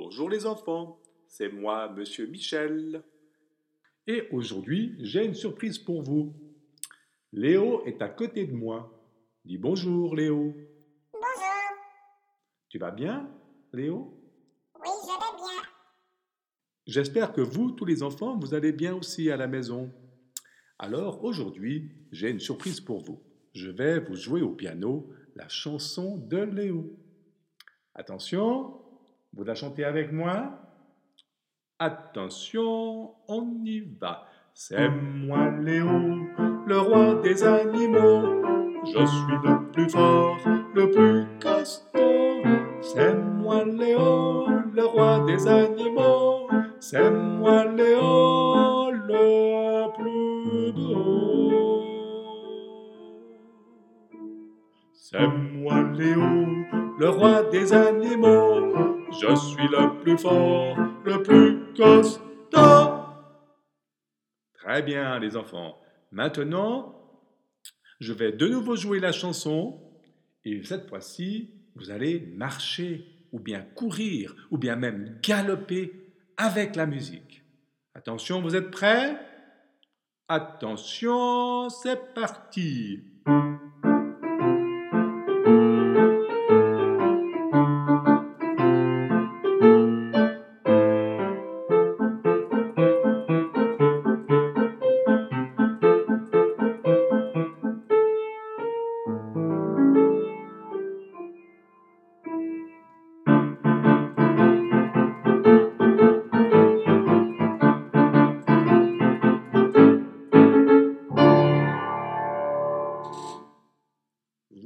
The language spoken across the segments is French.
Bonjour les enfants, c'est moi, Monsieur Michel. Et aujourd'hui, j'ai une surprise pour vous. Léo est à côté de moi. Dis bonjour Léo. Bonjour. Tu vas bien, Léo? Oui, je vais bien. J'espère que vous, tous les enfants, vous allez bien aussi à la maison. Alors aujourd'hui, j'ai une surprise pour vous. Je vais vous jouer au piano la chanson de Léo. Attention, vous la chantez avec moi? Attention, on y va. C'est moi Léo, le roi des animaux. Je suis le plus fort, le plus costaud. C'est moi Léo, le roi des animaux. C'est moi Léo, le plus beau. C'est moi Léo, le roi des animaux. Je suis le plus fort, le plus costaud. Très bien, les enfants. Maintenant, je vais de nouveau jouer la chanson et cette fois-ci, vous allez marcher ou bien courir ou bien même galoper avec la musique. Attention, vous êtes prêts? Attention, c'est parti.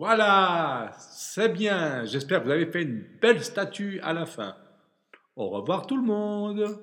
Voilà, c'est bien. J'espère que vous avez fait une belle statue à la fin. Au revoir tout le monde.